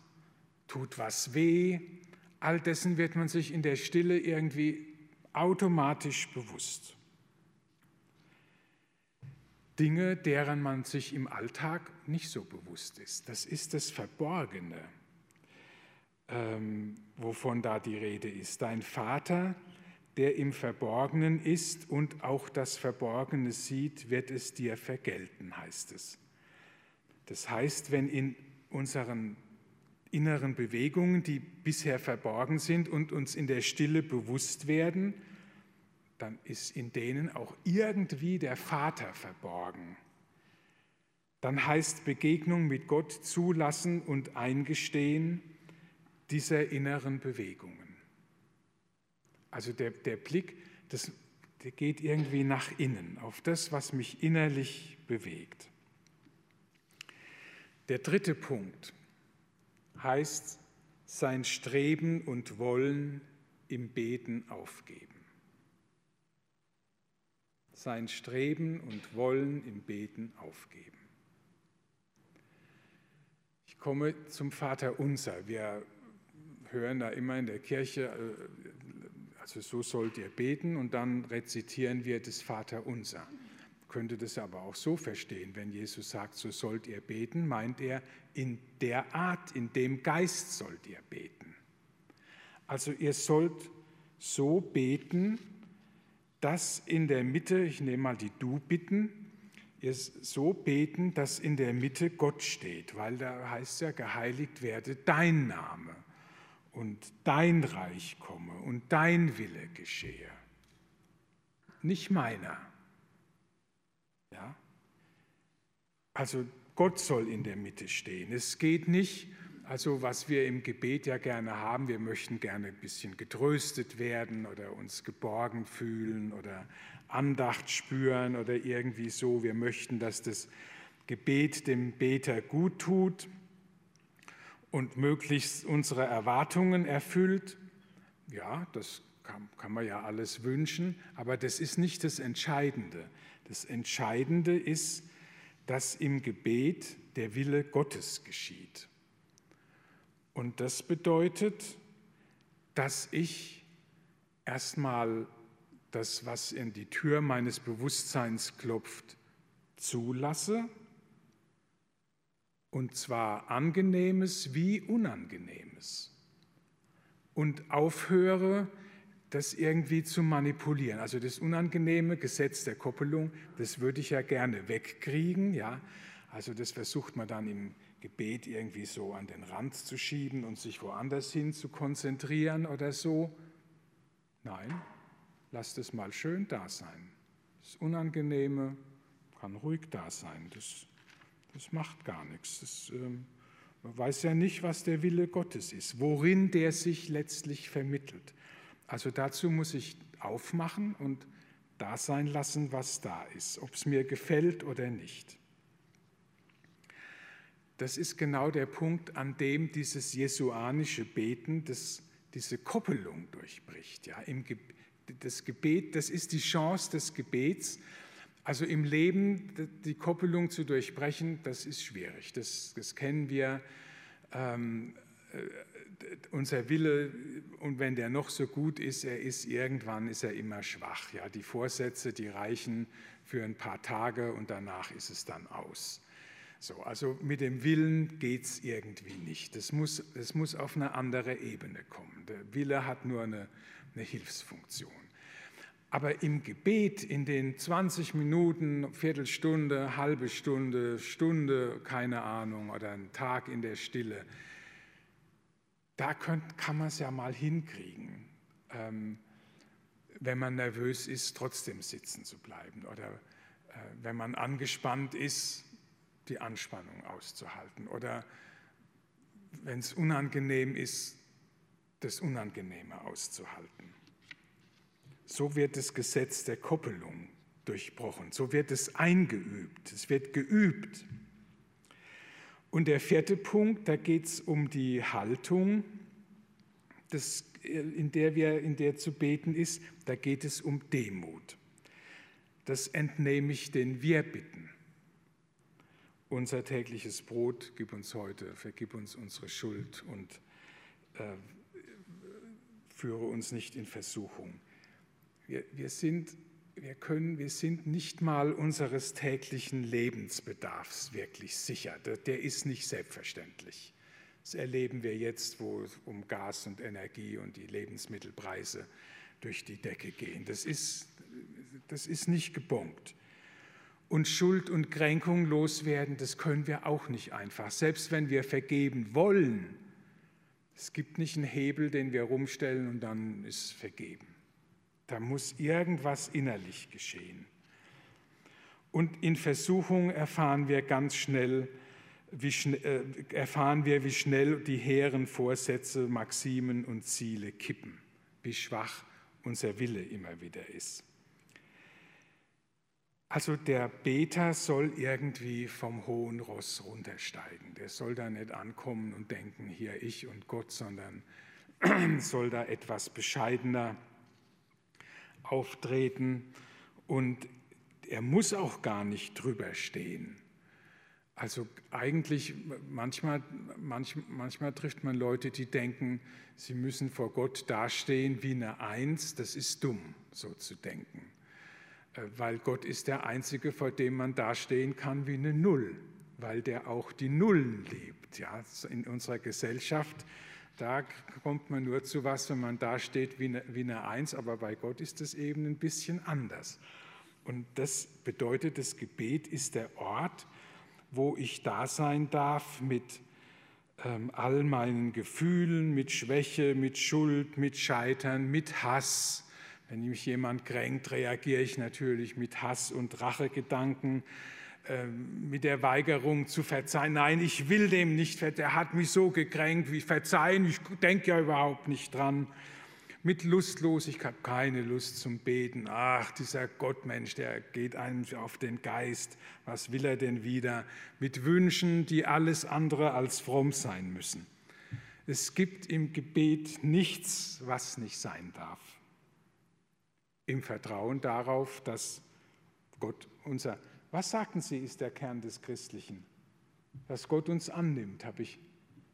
Tut was weh? All dessen wird man sich in der Stille irgendwie automatisch bewusst. Dinge, deren man sich im Alltag nicht so bewusst ist. Das ist das Verborgene, ähm, wovon da die Rede ist. Dein Vater, der im Verborgenen ist und auch das Verborgene sieht, wird es dir vergelten, heißt es. Das heißt, wenn in unseren inneren Bewegungen, die bisher verborgen sind und uns in der Stille bewusst werden, dann ist in denen auch irgendwie der Vater verborgen. Dann heißt Begegnung mit Gott zulassen und eingestehen dieser inneren Bewegungen. Also der, der Blick, das, der geht irgendwie nach innen, auf das, was mich innerlich bewegt. Der dritte Punkt heißt sein Streben und Wollen im Beten aufgeben. Sein Streben und Wollen im Beten aufgeben. Ich komme zum Vater Unser. Wir hören da immer in der Kirche, äh, also so sollt ihr beten und dann rezitieren wir das Vater Unser könnte das aber auch so verstehen, wenn Jesus sagt, so sollt ihr beten, meint er, in der Art, in dem Geist sollt ihr beten. Also ihr sollt so beten, dass in der Mitte, ich nehme mal die Du-Bitten, ihr so beten, dass in der Mitte Gott steht, weil da heißt ja, geheiligt werde dein Name und dein Reich komme und dein Wille geschehe, nicht meiner. Ja? Also Gott soll in der Mitte stehen. Es geht nicht, also was wir im Gebet ja gerne haben, wir möchten gerne ein bisschen getröstet werden oder uns geborgen fühlen oder Andacht spüren oder irgendwie so. Wir möchten, dass das Gebet dem Beter gut tut und möglichst unsere Erwartungen erfüllt. Ja, das kann, kann man ja alles wünschen, aber das ist nicht das Entscheidende. Das Entscheidende ist, dass im Gebet der Wille Gottes geschieht. Und das bedeutet, dass ich erstmal das, was in die Tür meines Bewusstseins klopft, zulasse, und zwar angenehmes wie unangenehmes, und aufhöre, das irgendwie zu manipulieren. Also das unangenehme Gesetz der Koppelung, das würde ich ja gerne wegkriegen. Ja? Also das versucht man dann im Gebet irgendwie so an den Rand zu schieben und sich woanders hin zu konzentrieren oder so. Nein, lass das mal schön da sein. Das Unangenehme kann ruhig da sein. Das, das macht gar nichts. Das, ähm, man weiß ja nicht, was der Wille Gottes ist, worin der sich letztlich vermittelt. Also dazu muss ich aufmachen und da sein lassen, was da ist, ob es mir gefällt oder nicht. Das ist genau der Punkt, an dem dieses jesuanische Beten das, diese Koppelung durchbricht. Ja, im das Gebet, das ist die Chance des Gebets. Also im Leben die Koppelung zu durchbrechen, das ist schwierig. Das, das kennen wir. Ähm, äh, unser Wille, und wenn der noch so gut ist, er ist irgendwann ist er immer schwach. Ja, die Vorsätze, die reichen für ein paar Tage und danach ist es dann aus. So, also mit dem Willen geht es irgendwie nicht. Das muss, muss auf eine andere Ebene kommen. Der Wille hat nur eine, eine Hilfsfunktion. Aber im Gebet, in den 20 Minuten, Viertelstunde, halbe Stunde, Stunde, keine Ahnung, oder einen Tag in der Stille, da könnt, kann man es ja mal hinkriegen, ähm, wenn man nervös ist, trotzdem sitzen zu bleiben oder äh, wenn man angespannt ist, die Anspannung auszuhalten oder wenn es unangenehm ist, das Unangenehme auszuhalten. So wird das Gesetz der Koppelung durchbrochen, so wird es eingeübt, es wird geübt. Und der vierte Punkt, da geht es um die Haltung, das, in, der wir, in der zu beten ist, da geht es um Demut. Das entnehme ich den Wir bitten. Unser tägliches Brot gib uns heute, vergib uns unsere Schuld und äh, führe uns nicht in Versuchung. Wir, wir sind wir können, wir sind nicht mal unseres täglichen Lebensbedarfs wirklich sicher. Der ist nicht selbstverständlich. Das erleben wir jetzt, wo es um Gas und Energie und die Lebensmittelpreise durch die Decke gehen. Das ist, das ist nicht gebongt. Und Schuld und Kränkung loswerden, das können wir auch nicht einfach. Selbst wenn wir vergeben wollen, es gibt nicht einen Hebel, den wir rumstellen und dann ist vergeben. Da muss irgendwas innerlich geschehen. Und in Versuchung erfahren wir ganz schnell, wie schnell, äh, erfahren wir, wie schnell die hehren Vorsätze, Maximen und Ziele kippen, wie schwach unser Wille immer wieder ist. Also der Beter soll irgendwie vom hohen Ross runtersteigen. Der soll da nicht ankommen und denken, hier ich und Gott, sondern soll da etwas bescheidener auftreten und er muss auch gar nicht drüber stehen. Also eigentlich, manchmal, manch, manchmal trifft man Leute, die denken, sie müssen vor Gott dastehen wie eine Eins. Das ist dumm, so zu denken. Äh, weil Gott ist der Einzige, vor dem man dastehen kann wie eine Null, weil der auch die Nullen liebt. Ja, in unserer Gesellschaft, da kommt man nur zu was, wenn man dasteht wie eine, wie eine Eins, aber bei Gott ist es eben ein bisschen anders. Und das bedeutet, das Gebet ist der Ort, wo ich da sein darf mit ähm, all meinen Gefühlen, mit Schwäche, mit Schuld, mit Scheitern, mit Hass. Wenn mich jemand kränkt, reagiere ich natürlich mit Hass und Rachegedanken, mit der Weigerung zu verzeihen. Nein, ich will dem nicht verzeihen. Er hat mich so gekränkt, wie verzeihen, ich denke ja überhaupt nicht dran mit Lustlosigkeit, keine Lust zum Beten. Ach, dieser Gottmensch, der geht einem auf den Geist. Was will er denn wieder? Mit Wünschen, die alles andere als fromm sein müssen. Es gibt im Gebet nichts, was nicht sein darf. Im Vertrauen darauf, dass Gott unser, was sagten Sie, ist der Kern des Christlichen? Dass Gott uns annimmt, habe ich,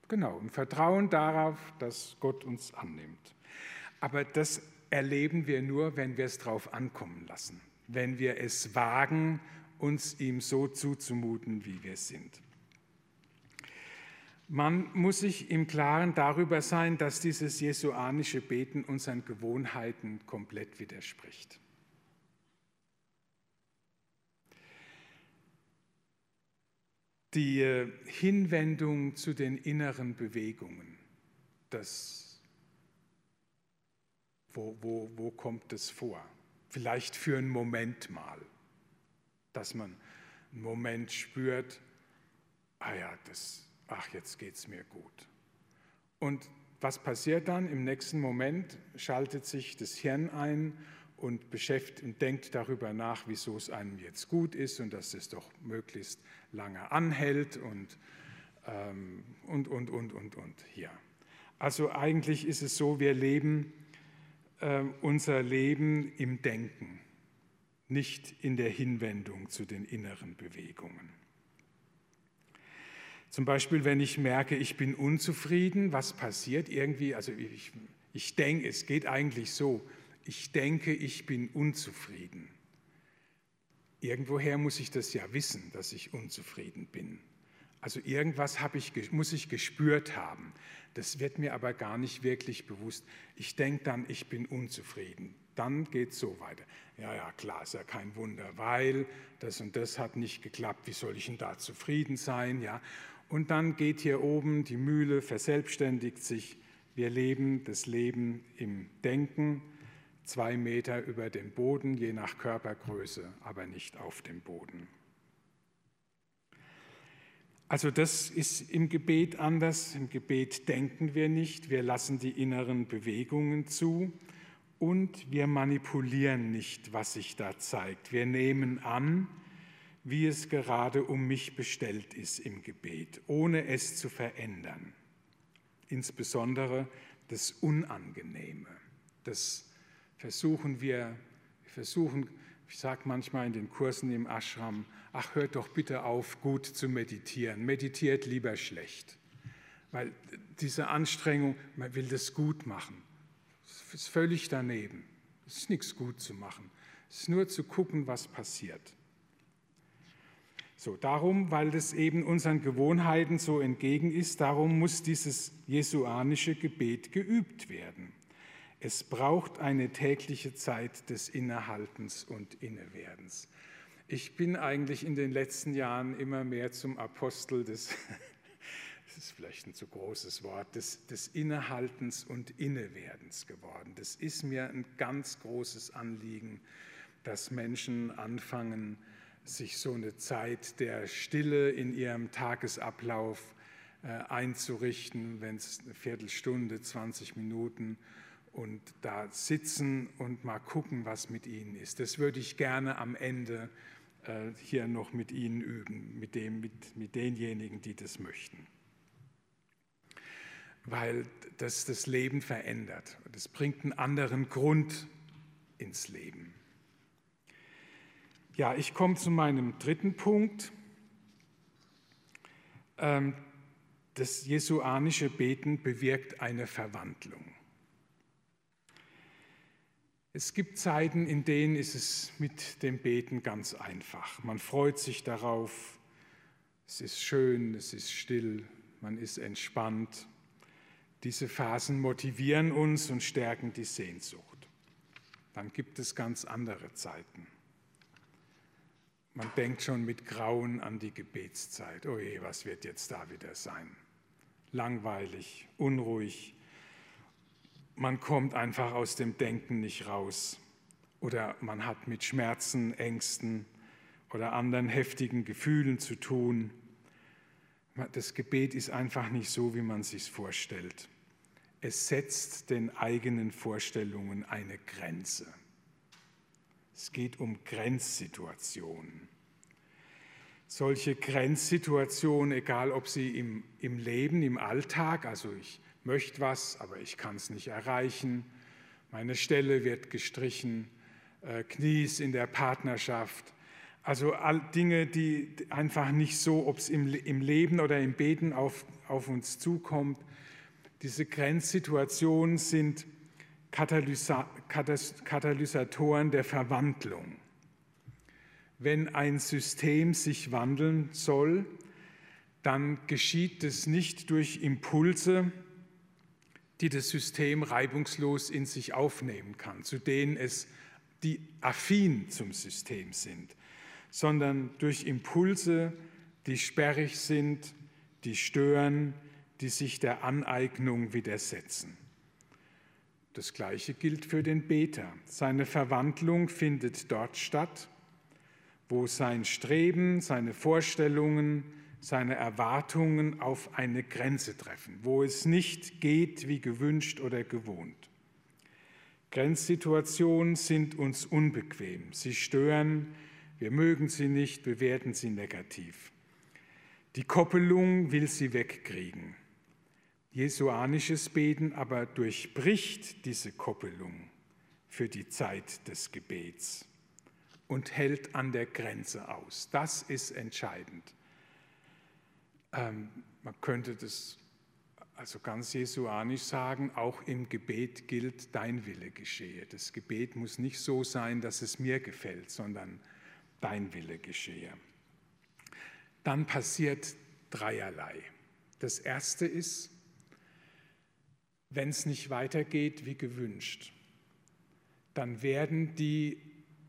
genau, im Vertrauen darauf, dass Gott uns annimmt. Aber das erleben wir nur, wenn wir es drauf ankommen lassen, wenn wir es wagen, uns ihm so zuzumuten, wie wir sind. Man muss sich im Klaren darüber sein, dass dieses jesuanische Beten unseren Gewohnheiten komplett widerspricht. Die äh, Hinwendung zu den inneren Bewegungen, das wo, wo, wo kommt es vor? Vielleicht für einen Moment mal, dass man einen Moment spürt, ah ja, das, ach, jetzt geht es mir gut. Und was passiert dann? Im nächsten Moment schaltet sich das Hirn ein und beschäftigt und denkt darüber nach, wieso es einem jetzt gut ist und dass es doch möglichst lange anhält und, ähm, und, und, und, und, und. Ja. Also eigentlich ist es so, wir leben äh, unser Leben im Denken, nicht in der Hinwendung zu den inneren Bewegungen. Zum Beispiel, wenn ich merke, ich bin unzufrieden, was passiert irgendwie? Also ich, ich denke, es geht eigentlich so, ich denke, ich bin unzufrieden. Irgendwoher muss ich das ja wissen, dass ich unzufrieden bin. Also irgendwas ich, muss ich gespürt haben. Das wird mir aber gar nicht wirklich bewusst. Ich denke dann, ich bin unzufrieden. Dann geht es so weiter. Ja, ja, klar, ist ja kein Wunder, weil das und das hat nicht geklappt. Wie soll ich denn da zufrieden sein? Ja. Und dann geht hier oben die Mühle, verselbstständigt sich. Wir leben das Leben im Denken, zwei Meter über dem Boden, je nach Körpergröße, aber nicht auf dem Boden. Also das ist im Gebet anders. Im Gebet denken wir nicht, wir lassen die inneren Bewegungen zu und wir manipulieren nicht, was sich da zeigt. Wir nehmen an, wie es gerade um mich bestellt ist im Gebet, ohne es zu verändern. Insbesondere das Unangenehme. Das versuchen wir, wir versuchen ich sage manchmal in den Kursen im Ashram, ach hört doch bitte auf, gut zu meditieren. Meditiert lieber schlecht. Weil diese Anstrengung, man will das gut machen. Das ist völlig daneben. Es ist nichts gut zu machen. Es ist nur zu gucken, was passiert. So, darum, weil das eben unseren Gewohnheiten so entgegen ist, darum muss dieses jesuanische Gebet geübt werden. Es braucht eine tägliche Zeit des Innehaltens und Innewerdens. Ich bin eigentlich in den letzten Jahren immer mehr zum Apostel des, das ist vielleicht ein zu großes Wort, des, des Innehaltens und Innewerdens geworden. Das ist mir ein ganz großes Anliegen, dass Menschen anfangen, sich so eine Zeit der Stille in ihrem Tagesablauf äh, einzurichten, wenn es eine Viertelstunde, 20 Minuten und da sitzen und mal gucken, was mit ihnen ist. Das würde ich gerne am Ende äh, hier noch mit Ihnen üben, mit, dem, mit, mit denjenigen, die das möchten. Weil das das Leben verändert. Das bringt einen anderen Grund ins Leben. Ja, ich komme zu meinem dritten Punkt. Ähm, das jesuanische Beten bewirkt eine Verwandlung. Es gibt Zeiten, in denen ist es mit dem Beten ganz einfach. Man freut sich darauf, es ist schön, es ist still, man ist entspannt. Diese Phasen motivieren uns und stärken die Sehnsucht. Dann gibt es ganz andere Zeiten. Man denkt schon mit Grauen an die Gebetszeit. Oh je, was wird jetzt da wieder sein? Langweilig, unruhig, man kommt einfach aus dem Denken nicht raus oder man hat mit Schmerzen, Ängsten oder anderen heftigen Gefühlen zu tun. Das Gebet ist einfach nicht so, wie man sich vorstellt. Es setzt den eigenen Vorstellungen eine Grenze. Es geht um Grenzsituationen. Solche Grenzsituationen, egal ob sie im, im Leben, im Alltag, also ich möchte was, aber ich kann es nicht erreichen. Meine Stelle wird gestrichen, äh, Knies in der Partnerschaft. Also Dinge, die einfach nicht so, ob es im, im Leben oder im Beten auf, auf uns zukommt. Diese Grenzsituationen sind Katalysa Katalysatoren der Verwandlung. Wenn ein System sich wandeln soll, dann geschieht es nicht durch Impulse, die das System reibungslos in sich aufnehmen kann, zu denen es die affin zum System sind, sondern durch Impulse, die sperrig sind, die stören, die sich der Aneignung widersetzen. Das Gleiche gilt für den Beter. Seine Verwandlung findet dort statt, wo sein Streben, seine Vorstellungen, seine Erwartungen auf eine Grenze treffen, wo es nicht geht wie gewünscht oder gewohnt. Grenzsituationen sind uns unbequem, sie stören, wir mögen sie nicht, bewerten sie negativ. Die Koppelung will sie wegkriegen. Jesuanisches Beten aber durchbricht diese Koppelung für die Zeit des Gebets und hält an der Grenze aus. Das ist entscheidend. Ähm, man könnte das also ganz jesuanisch sagen, auch im Gebet gilt, dein Wille geschehe. Das Gebet muss nicht so sein, dass es mir gefällt, sondern dein Wille geschehe. Dann passiert dreierlei. Das erste ist, wenn es nicht weitergeht wie gewünscht, dann werden die,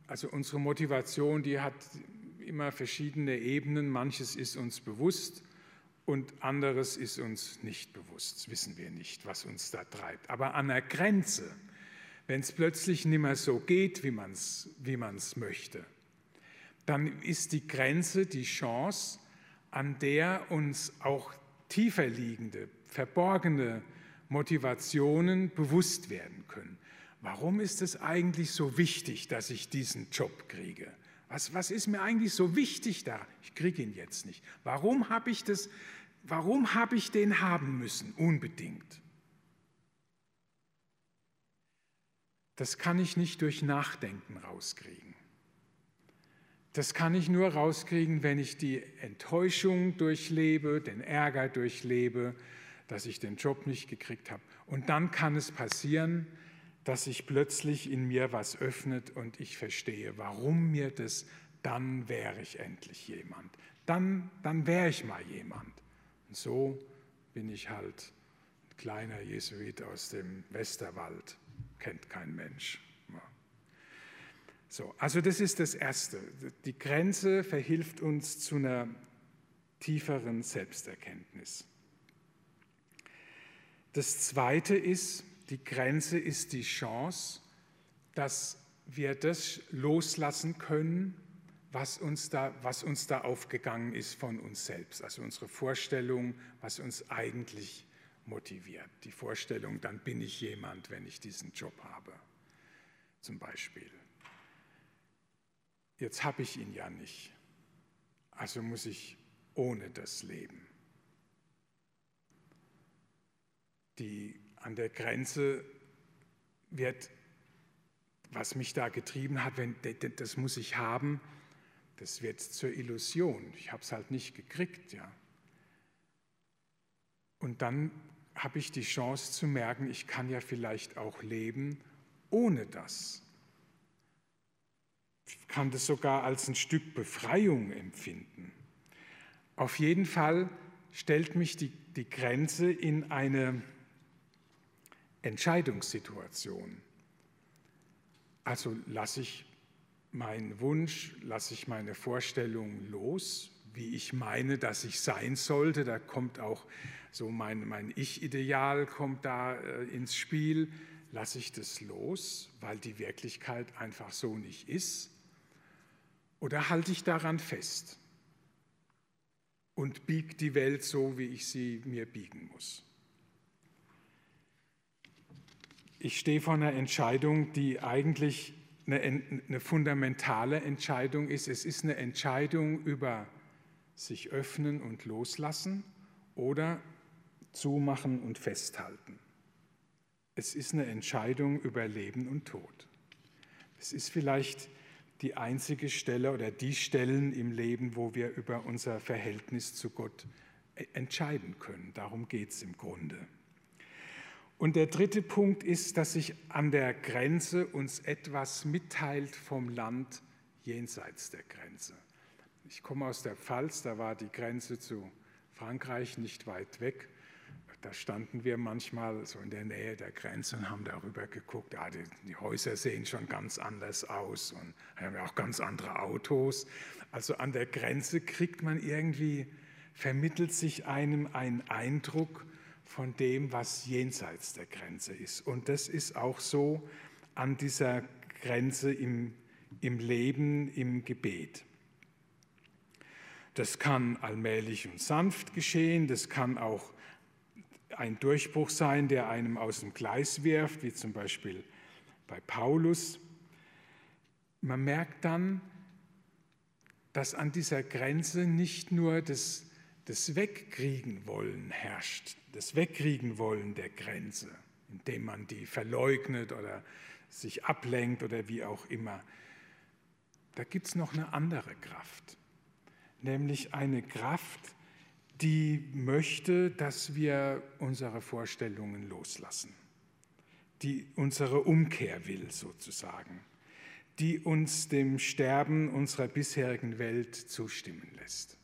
also unsere Motivation, die hat immer verschiedene Ebenen, manches ist uns bewusst, und anderes ist uns nicht bewusst, wissen wir nicht, was uns da treibt. Aber an der Grenze, wenn es plötzlich nicht mehr so geht, wie man es wie man's möchte, dann ist die Grenze die Chance, an der uns auch tiefer liegende, verborgene Motivationen bewusst werden können. Warum ist es eigentlich so wichtig, dass ich diesen Job kriege? Was, was ist mir eigentlich so wichtig da? Ich kriege ihn jetzt nicht. Warum habe ich das? Warum habe ich den haben müssen? Unbedingt. Das kann ich nicht durch Nachdenken rauskriegen. Das kann ich nur rauskriegen, wenn ich die Enttäuschung durchlebe, den Ärger durchlebe, dass ich den Job nicht gekriegt habe. Und dann kann es passieren, dass sich plötzlich in mir was öffnet und ich verstehe, warum mir das, dann wäre ich endlich jemand. Dann, dann wäre ich mal jemand. Und so bin ich halt ein kleiner Jesuit aus dem Westerwald, kennt kein Mensch. So, also das ist das Erste. Die Grenze verhilft uns zu einer tieferen Selbsterkenntnis. Das Zweite ist, die Grenze ist die Chance, dass wir das loslassen können, was uns, da, was uns da aufgegangen ist von uns selbst. Also unsere Vorstellung, was uns eigentlich motiviert. Die Vorstellung, dann bin ich jemand, wenn ich diesen Job habe, zum Beispiel. jetzt habe ich ihn ja nicht. Also muss ich ohne das leben. Die an der Grenze wird, was mich da getrieben hat, wenn, das muss ich haben, das wird zur Illusion. Ich habe es halt nicht gekriegt, ja. Und dann habe ich die Chance zu merken, ich kann ja vielleicht auch leben ohne das. Ich kann das sogar als ein Stück Befreiung empfinden. Auf jeden Fall stellt mich die, die Grenze in eine Entscheidungssituation. Also lasse ich meinen Wunsch, lasse ich meine Vorstellung los, wie ich meine, dass ich sein sollte. Da kommt auch so mein, mein Ich-Ideal kommt da äh, ins Spiel. Lasse ich das los, weil die Wirklichkeit einfach so nicht ist? Oder halte ich daran fest und biege die Welt so, wie ich sie mir biegen muss? Ich stehe vor einer Entscheidung, die eigentlich eine, eine fundamentale Entscheidung ist. Es ist eine Entscheidung über sich öffnen und loslassen oder zumachen und festhalten. Es ist eine Entscheidung über Leben und Tod. Es ist vielleicht die einzige Stelle oder die Stellen im Leben, wo wir über unser Verhältnis zu Gott e-, entscheiden können. Darum geht es im Grunde. Und der dritte Punkt ist, dass sich an der Grenze uns etwas mitteilt vom Land jenseits der Grenze. Ich komme aus der Pfalz, da war die Grenze zu Frankreich nicht weit weg. Da standen wir manchmal so in der Nähe der Grenze und haben darüber geguckt. Ja, die, die Häuser sehen schon ganz anders aus und haben auch ganz andere Autos. Also an der Grenze kriegt man irgendwie, vermittelt sich einem ein Eindruck von dem, was jenseits der Grenze ist. Und das ist auch so an dieser Grenze im, im Leben, im Gebet. Das kann allmählich und sanft geschehen, das kann auch ein Durchbruch sein, der einem aus dem Gleis wirft, wie zum Beispiel bei Paulus. Man merkt dann, dass an dieser Grenze nicht nur das, das Wegkriegen wollen herrscht, das Wegkriegen wollen der Grenze, indem man die verleugnet oder sich ablenkt oder wie auch immer. Da gibt es noch eine andere Kraft, nämlich eine Kraft, die möchte, dass wir unsere Vorstellungen loslassen, die unsere Umkehr will sozusagen, die uns dem Sterben unserer bisherigen Welt zustimmen lässt.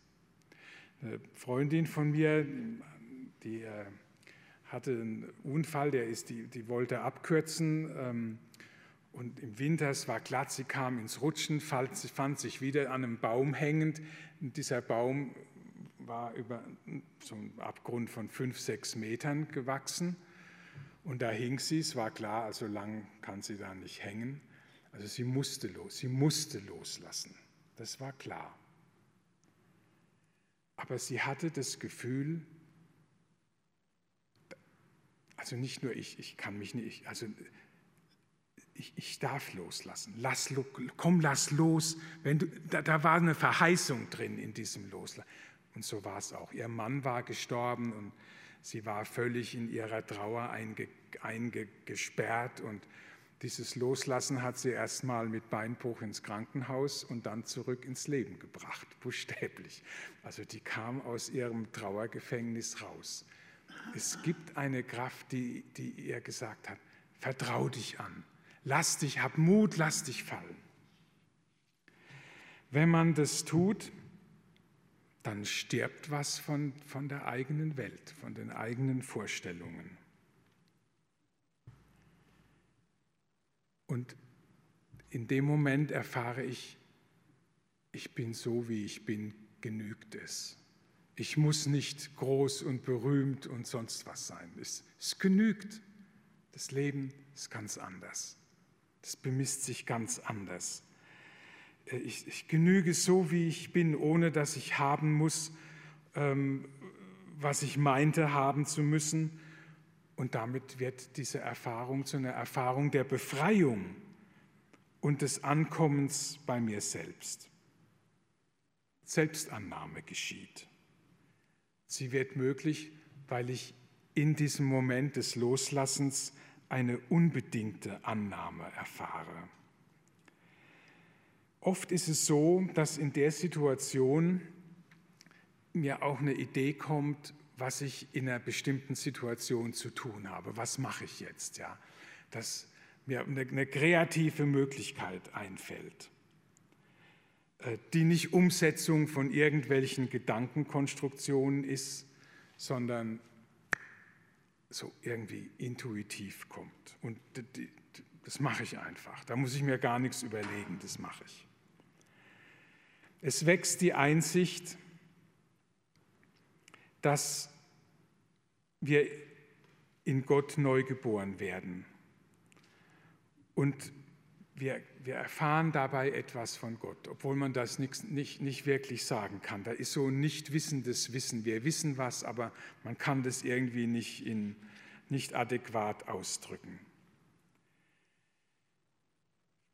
Eine Freundin von mir, die äh, hatte einen Unfall, der ist, die, die wollte abkürzen ähm, und im Winter, es war glatt, sie kam ins Rutschen, fand, fand sich wieder an einem Baum hängend. Und dieser Baum war über so einen Abgrund von fünf, sechs Metern gewachsen. Und da hing sie, es war klar, also lang kann sie da nicht hängen. Also sie musste los, sie musste loslassen. Das war klar. Aber sie hatte das Gefühl, also nicht nur ich, ich kann mich nicht, also ich, ich darf loslassen. Lass, komm, lass los. Wenn du, da, da war eine Verheißung drin in diesem Loslassen. Und so war es auch. Ihr Mann war gestorben und sie war völlig in ihrer Trauer einge, eingesperrt. Und dieses Loslassen hat sie erstmal mit Beinbruch ins Krankenhaus und dann zurück ins Leben gebracht, buchstäblich. Also die kam aus ihrem Trauergefängnis raus. Es gibt eine Kraft, die, die ihr gesagt hat, vertrau dich an, lass dich, hab Mut, lass dich fallen. Wenn man das tut, dann stirbt was von, von der eigenen Welt, von den eigenen Vorstellungen. Und in dem Moment erfahre ich, ich bin so, wie ich bin, genügt es. Ich muss nicht groß und berühmt und sonst was sein. Es, es genügt. Das Leben ist ganz anders. Das bemisst sich ganz anders. Äh, ich, ich genüge so, wie ich bin, ohne dass ich haben muss, ähm, was ich meinte haben zu müssen. Und damit wird diese Erfahrung zu einer Erfahrung der Befreiung und des Ankommens bei mir selbst. Selbstannahme geschieht. Sie wird möglich, weil ich in diesem Moment des Loslassens eine unbedingte Annahme erfahre. Oft ist es so, dass in der Situation mir auch eine Idee kommt, was ich in einer bestimmten Situation zu tun habe. Was mache ich jetzt? Ja, dass mir eine, eine kreative Möglichkeit einfällt, äh, die nicht Umsetzung von irgendwelchen Gedankenkonstruktionen ist, sondern so irgendwie intuitiv kommt. Und das mache ich einfach. Da muss ich mir gar nichts überlegen, das mache ich. Es wächst die Einsicht, dass wir in Gott neu geboren werden. Und wir, wir erfahren dabei etwas von Gott, obwohl man das nicht, nicht, nicht wirklich sagen kann. Da ist so ein nicht wissendes Wissen. Wir wissen was, aber man kann das irgendwie nicht, in, nicht adäquat ausdrücken.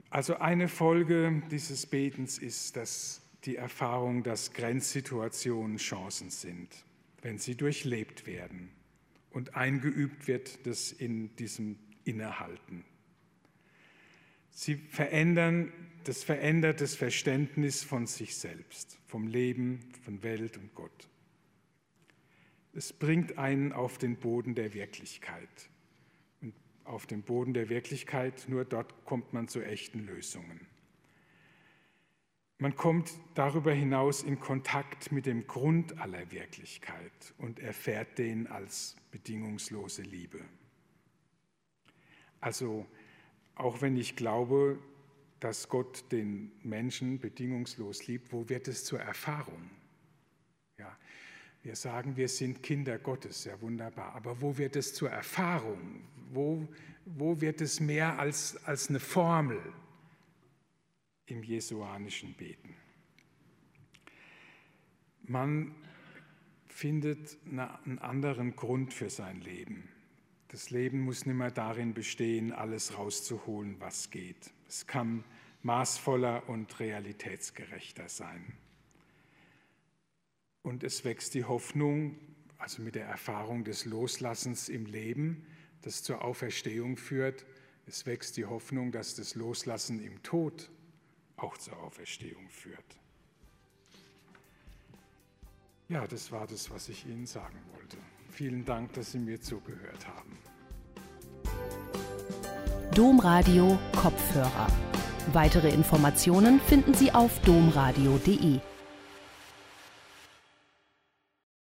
Also eine Folge dieses Betens ist, dass die Erfahrung, dass Grenzsituationen Chancen sind, wenn sie durchlebt werden und eingeübt wird, das in diesem Innehalten. Sie verändern, das verändert das Verständnis von sich selbst, vom Leben, von Welt und Gott. Es bringt einen auf den Boden der Wirklichkeit. Und auf den Boden der Wirklichkeit, nur dort kommt man zu echten Lösungen. Man kommt darüber hinaus in Kontakt mit dem Grund aller Wirklichkeit und erfährt den als bedingungslose Liebe. Also auch wenn ich glaube, dass Gott den Menschen bedingungslos liebt, wo wird es zur Erfahrung? Ja, wir sagen, wir sind Kinder Gottes, ja wunderbar, aber wo wird es zur Erfahrung? Wo, wo wird es mehr als, als eine Formel? Im jesuanischen Beten. Man findet einen anderen Grund für sein Leben. Das Leben muss nicht mehr darin bestehen, alles rauszuholen, was geht. Es kann maßvoller und realitätsgerechter sein. Und es wächst die Hoffnung, also mit der Erfahrung des Loslassens im Leben, das zur Auferstehung führt. Es wächst die Hoffnung, dass das Loslassen im Tod auch zur Auferstehung führt. Ja, das war das, was ich Ihnen sagen wollte. Vielen Dank, dass Sie mir zugehört haben. Domradio Kopfhörer. Weitere Informationen finden Sie auf domradio.de.